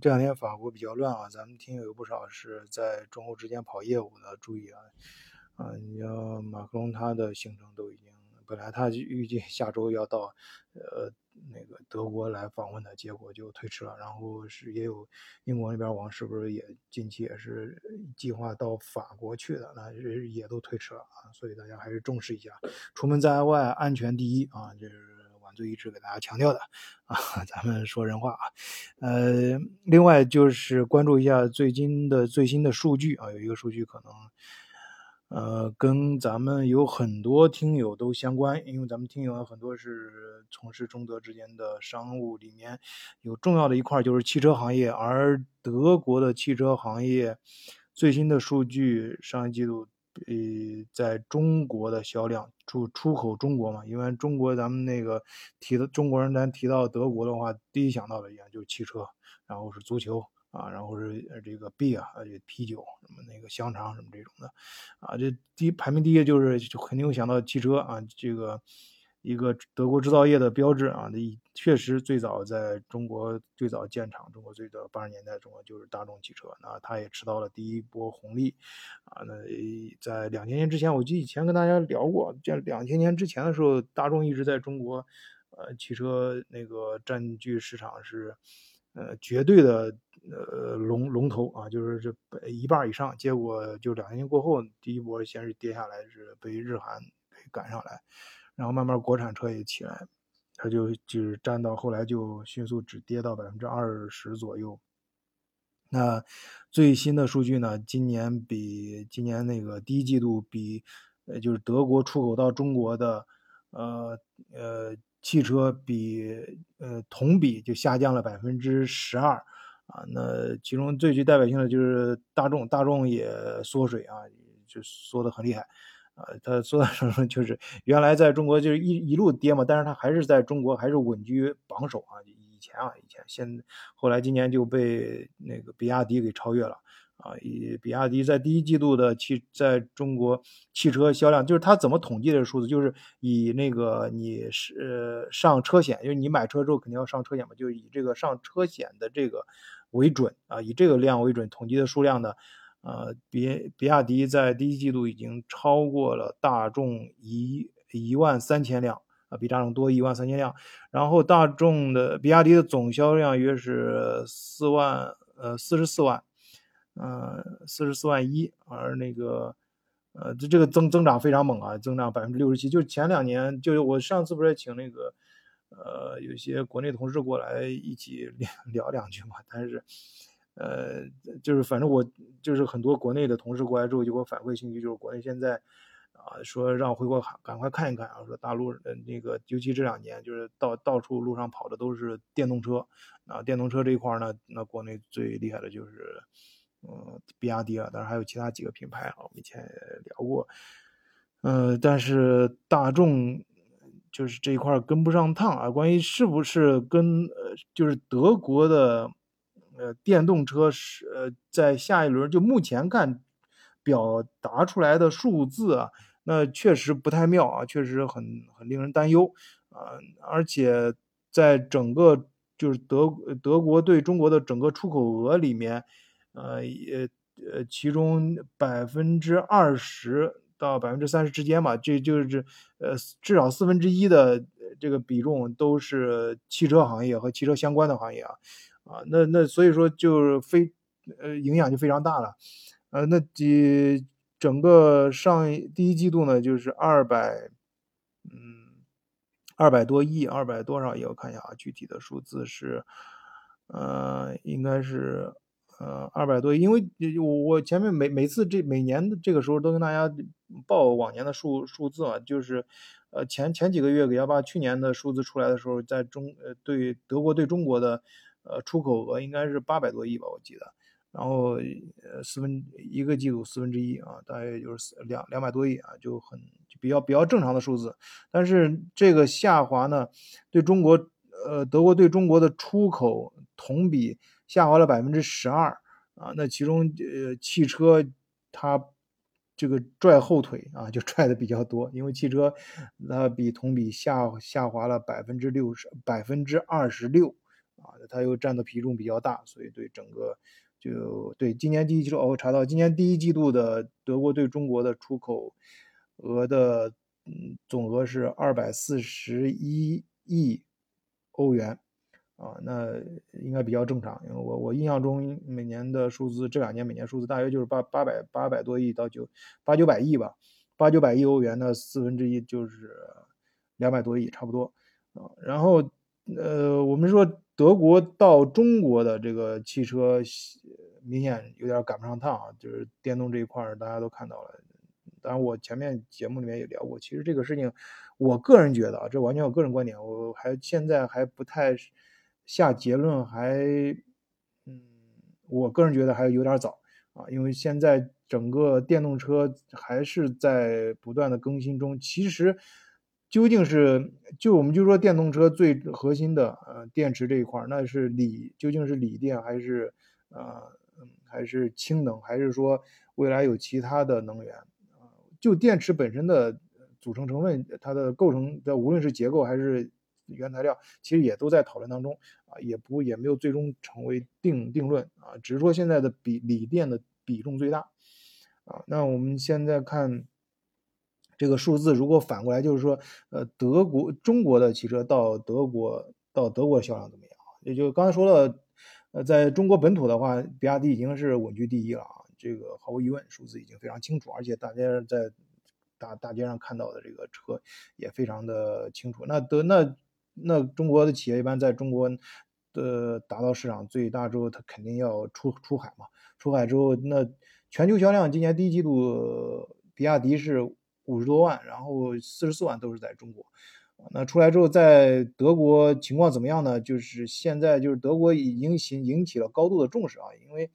这两天法国比较乱啊，咱们听友有不少是在中欧之间跑业务的，注意啊，啊，你要马克龙他的行程都已经，本来他预计下周要到，呃，那个德国来访问的，结果就推迟了。然后是也有英国那边王室不是也近期也是计划到法国去的，那也都推迟了啊，所以大家还是重视一下，出门在外安全第一啊，就是。就一直给大家强调的啊，咱们说人话啊，呃，另外就是关注一下最近的最新的数据啊，有一个数据可能，呃，跟咱们有很多听友都相关，因为咱们听友很多是从事中德之间的商务，里面有重要的一块就是汽车行业，而德国的汽车行业最新的数据，上一季度。呃，在中国的销量出出口中国嘛，因为中国咱们那个提的中国人，咱提到德国的话，第一想到的一样就是汽车，然后是足球啊，然后是这个 B 啊，啤酒什么那个香肠什么这种的，啊，这第一排名第一就是就肯定会想到汽车啊，这个。一个德国制造业的标志啊，那确实最早在中国最早建厂，中国最早八十年代中国就是大众汽车，那它也吃到了第一波红利，啊，那在两千年之前，我记得以前跟大家聊过，这两千年之前的时候，大众一直在中国，呃，汽车那个占据市场是，呃，绝对的呃龙龙头啊，就是这一半以上，结果就两千年过后，第一波先是跌下来，是被日韩给赶上来。然后慢慢国产车也起来，它就只占到后来就迅速只跌到百分之二十左右。那最新的数据呢？今年比今年那个第一季度比，呃，就是德国出口到中国的，呃呃，汽车比呃同比就下降了百分之十二啊。那其中最具代表性的就是大众，大众也缩水啊，就缩得很厉害。啊，他说的什么就是原来在中国就是一一路跌嘛，但是他还是在中国还是稳居榜首啊。以前啊，以前现后来今年就被那个比亚迪给超越了啊。以比亚迪在第一季度的汽在中国汽车销量，就是他怎么统计的数字，就是以那个你是呃上车险，就是你买车之后肯定要上车险嘛，就是以这个上车险的这个为准啊，以这个量为准统计的数量呢。呃，比比亚迪在第一季度已经超过了大众一一万三千辆啊，比大众多一万三千辆。然后大众的比亚迪的总销量约是四万呃四十四万，呃四十四万一。而那个呃这这个增增长非常猛啊，增长百分之六十七。就是前两年，就是我上次不是请那个呃有些国内同事过来一起聊聊两句嘛，但是。呃，就是反正我就是很多国内的同事过来之后就给我反馈信息，就是国内现在啊说让回国赶赶快看一看啊，说大陆呃那个尤其这两年就是到到处路上跑的都是电动车啊，电动车这一块呢，那国内最厉害的就是嗯比亚迪啊，当然还有其他几个品牌啊，我们以前聊过，呃，但是大众就是这一块跟不上趟啊，关于是不是跟呃就是德国的。呃，电动车是呃，在下一轮就目前看，表达出来的数字啊，那确实不太妙啊，确实很很令人担忧啊。而且在整个就是德德国对中国的整个出口额里面，呃也呃，其中百分之二十到百分之三十之间吧，这就是呃至少四分之一的这个比重都是汽车行业和汽车相关的行业啊。啊，那那所以说就是非，呃，影响就非常大了，呃，那几整个上第一季度呢，就是二百，嗯，二百多亿，二百多少亿？我看一下啊，具体的数字是，呃，应该是，呃，二百多亿。因为我我前面每每次这每年的这个时候都跟大家报往年的数数字啊，就是，呃，前前几个月给幺八去年的数字出来的时候，在中呃对德国对中国的。呃，出口额应该是八百多亿吧，我记得，然后呃四分一个季度四分之一啊，大约就是两两百多亿啊，就很比较比较正常的数字。但是这个下滑呢，对中国呃德国对中国的出口同比下滑了百分之十二啊，那其中呃汽车它这个拽后腿啊，就拽的比较多，因为汽车那比同比下下滑了百分之六十百分之二十六。啊，它又占的比重比较大，所以对整个就对今年第一季度，我查到今年第一季度的德国对中国的出口额的嗯总额是二百四十一亿欧元。啊，那应该比较正常，因为我我印象中每年的数字，这两年每年数字大约就是八八百八百多亿到九八九百亿吧，八九百亿欧元的四分之一就是两百多亿，差不多啊。然后呃，我们说德国到中国的这个汽车明显有点赶不上趟啊，就是电动这一块大家都看到了。当然，我前面节目里面也聊过，其实这个事情，我个人觉得啊，这完全我个人观点，我还现在还不太。下结论还，嗯，我个人觉得还有点早啊，因为现在整个电动车还是在不断的更新中。其实，究竟是就我们就说电动车最核心的呃电池这一块，那是锂，究竟是锂电还是呃还是氢能，还是说未来有其他的能源？就电池本身的组成成分，它的构成的无论是结构还是。原材料其实也都在讨论当中啊，也不也没有最终成为定定论啊，只是说现在的比锂电的比重最大啊。那我们现在看这个数字，如果反过来就是说，呃，德国中国的汽车到德国到德国销量怎么样？也就刚才说了，呃，在中国本土的话，比亚迪已经是稳居第一了啊，这个毫无疑问，数字已经非常清楚，而且大家在大大街上看到的这个车也非常的清楚。那德那。那中国的企业一般在中国的达到市场最大之后，它肯定要出出海嘛。出海之后，那全球销量今年第一季度，比亚迪是五十多万，然后四十四万都是在中国。那出来之后，在德国情况怎么样呢？就是现在就是德国已经引引起了高度的重视啊，因为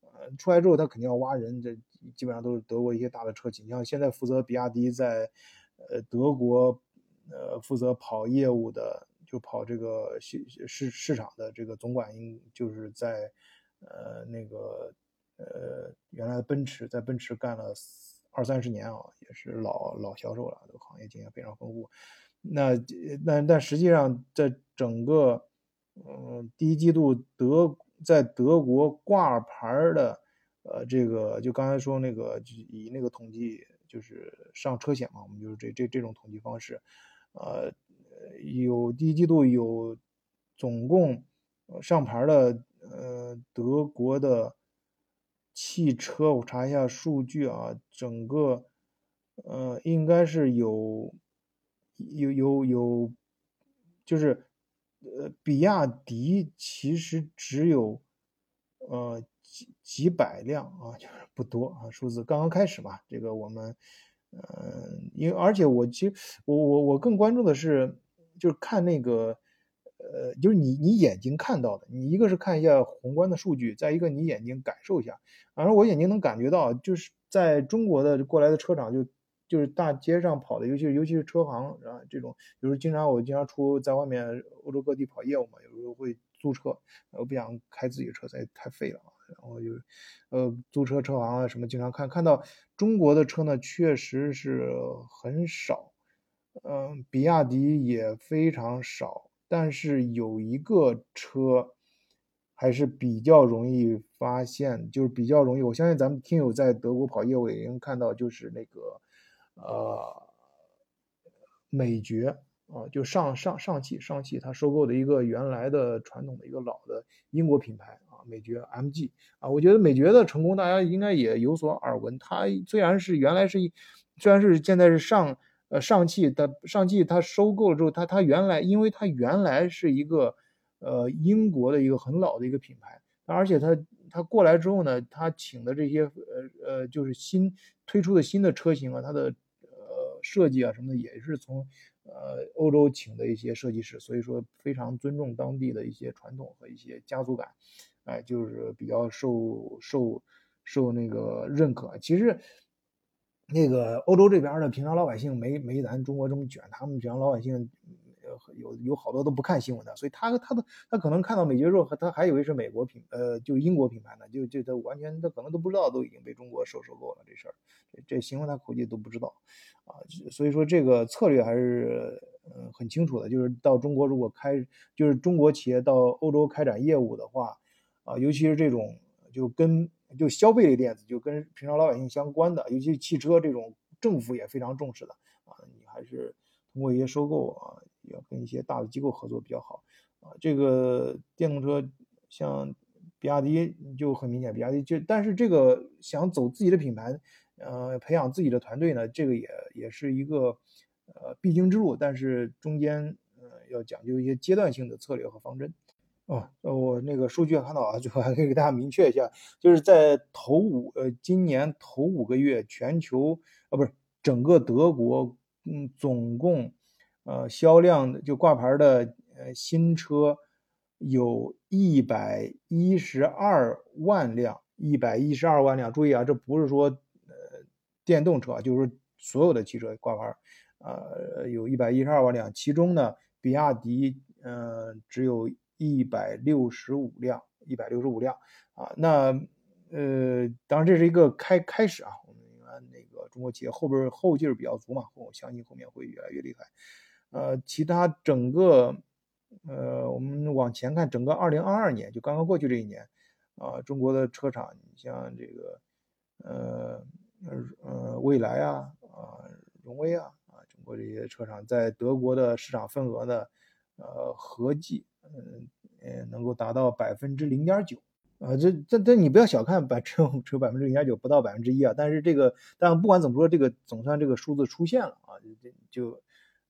呃出来之后，他肯定要挖人，这基本上都是德国一些大的车企。你像现在负责比亚迪在呃德国。呃，负责跑业务的，就跑这个市市市场的这个总管，应就是在呃那个呃原来的奔驰，在奔驰干了二三十年啊，也是老老销售了，这个行业经验非常丰富。那那但实际上，在整个嗯第一季度德在德国挂牌的呃这个，就刚才说那个，就以那个统计，就是上车险嘛，我们就是这这这种统计方式。呃，有第一季度有总共上牌的呃德国的汽车，我查一下数据啊，整个呃应该是有有有有，就是呃比亚迪其实只有呃几几百辆啊，就是不多啊，数字刚刚开始嘛，这个我们。嗯，因为而且我其实我我我更关注的是，就是看那个，呃，就是你你眼睛看到的，你一个是看一下宏观的数据，再一个你眼睛感受一下。反正我眼睛能感觉到，就是在中国的过来的车厂，就就是大街上跑的，尤其尤其是车行啊这种，比如经常我经常出在外面欧洲各地跑业务嘛，有时候会租车，我不想开自己的车，太太费了。然后就，呃，租车车行啊什么，经常看看到中国的车呢，确实是很少，嗯，比亚迪也非常少，但是有一个车还是比较容易发现，就是比较容易，我相信咱们听友在德国跑业务也能看到，就是那个，呃，美爵。啊，就上上上汽，上汽它收购的一个原来的传统的一个老的英国品牌啊，美爵 MG 啊，我觉得美爵的成功大家应该也有所耳闻。它虽然是原来是一，虽然是现在是上呃上汽的上汽，它收购了之后，它它原来因为它原来是一个呃英国的一个很老的一个品牌，而且它它过来之后呢，它请的这些呃呃就是新推出的新的车型啊，它的呃设计啊什么的也是从。呃，欧洲请的一些设计师，所以说非常尊重当地的一些传统和一些家族感，哎，就是比较受受受那个认可。其实，那个欧洲这边的平常老百姓没没咱中国这么卷，他们平常老百姓有有好多都不看新闻的，所以他他的他可能看到美爵之后，他还以为是美国品，呃，就英国品牌呢，就就他完全他可能都不知道都已经被中国收收购了这事儿，这这新闻他估计都不知道。啊，所以说这个策略还是嗯很清楚的，就是到中国如果开，就是中国企业到欧洲开展业务的话，啊，尤其是这种就跟就消费类电子，就跟平常老百姓相关的，尤其汽车这种，政府也非常重视的啊，你还是通过一些收购啊，要跟一些大的机构合作比较好啊。这个电动车像比亚迪就很明显，比亚迪就但是这个想走自己的品牌。呃，培养自己的团队呢，这个也也是一个呃必经之路，但是中间呃要讲究一些阶段性的策略和方针。哦，我那个数据看到啊，最后还可以给大家明确一下，就是在头五呃今年头五个月，全球啊不是整个德国，嗯，总共呃销量的就挂牌的呃新车有一百一十二万辆，一百一十二万辆。注意啊，这不是说呃。电动车就是所有的汽车挂牌，呃，有一百一十二万辆，其中呢，比亚迪，呃，只有一百六十五辆，一百六十五辆，啊，那，呃，当然这是一个开开始啊，我们那个中国企业后边后劲儿比较足嘛，我相信后面会越来越厉害，呃，其他整个，呃，我们往前看，整个二零二二年就刚刚过去这一年，啊，中国的车厂，你像这个，呃。呃呃，蔚来啊啊，荣威啊啊，中国这些车厂在德国的市场份额呢，呃，合计嗯呃能够达到百分之零点九啊，这这这你不要小看百 只有只有百分之零点九，不到百分之一啊，但是这个但不管怎么说，这个总算这个数字出现了啊，就就。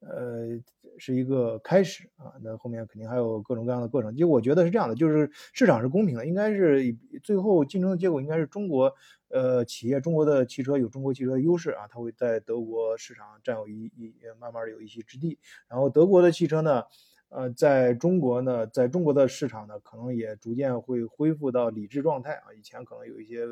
呃，是一个开始啊，那后面肯定还有各种各样的过程。就我觉得是这样的，就是市场是公平的，应该是最后竞争的结果应该是中国呃企业，中国的汽车有中国汽车的优势啊，它会在德国市场占有一一慢慢有一席之地。然后德国的汽车呢，呃，在中国呢，在中国的市场呢，可能也逐渐会恢复到理智状态啊。以前可能有一些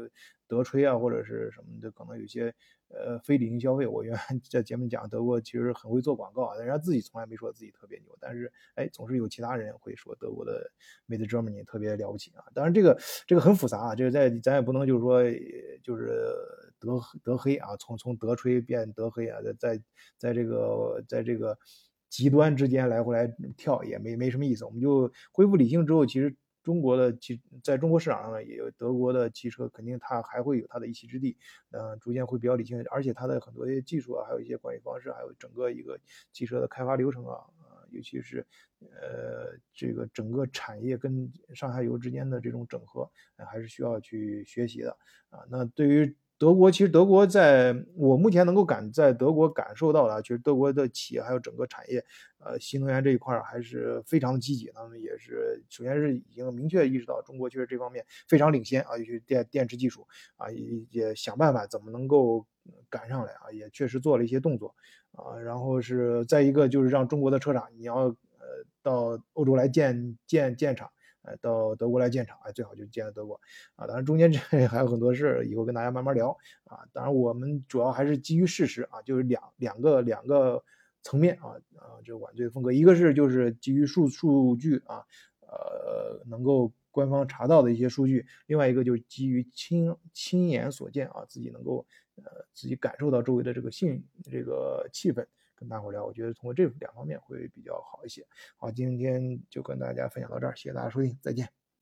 德吹啊或者是什么的，可能有一些。呃，非理性消费，我原来 在节目讲德国其实很会做广告啊，人家自己从来没说自己特别牛，但是哎，总是有其他人会说德国的 Made Germany 特别了不起啊。当然这个这个很复杂啊，这个在咱也不能就是说就是德德黑啊，从从德吹变德黑啊，在在在这个在这个极端之间来回来跳也没没什么意思。我们就恢复理性之后，其实。中国的汽在中国市场上呢，也有德国的汽车，肯定它还会有它的一席之地，呃，逐渐会比较理性，而且它的很多的技术啊，还有一些管理方式，还有整个一个汽车的开发流程啊，啊，尤其是呃这个整个产业跟上下游之间的这种整合，还是需要去学习的啊。那对于德国其实，德国在我目前能够感在德国感受到的，其实德国的企业还有整个产业，呃，新能源这一块还是非常积极。他们也是，首先是已经明确意识到中国确实这方面非常领先啊，尤其电电池技术啊，也也想办法怎么能够赶上来啊，也确实做了一些动作啊。然后是再一个就是让中国的车厂，你要呃到欧洲来建建建厂。哎，到德国来建厂，哎，最好就建在德国，啊，当然中间这 还有很多事以后跟大家慢慢聊，啊，当然我们主要还是基于事实啊，就是两两个两个层面啊，啊，这个晚醉风格，一个是就是基于数数据啊，呃，能够官方查到的一些数据，另外一个就是基于亲亲眼所见啊，自己能够呃自己感受到周围的这个性这个气氛。跟大伙聊，我觉得通过这两方面会比较好一些。好，今天就跟大家分享到这儿，谢谢大家收听，再见。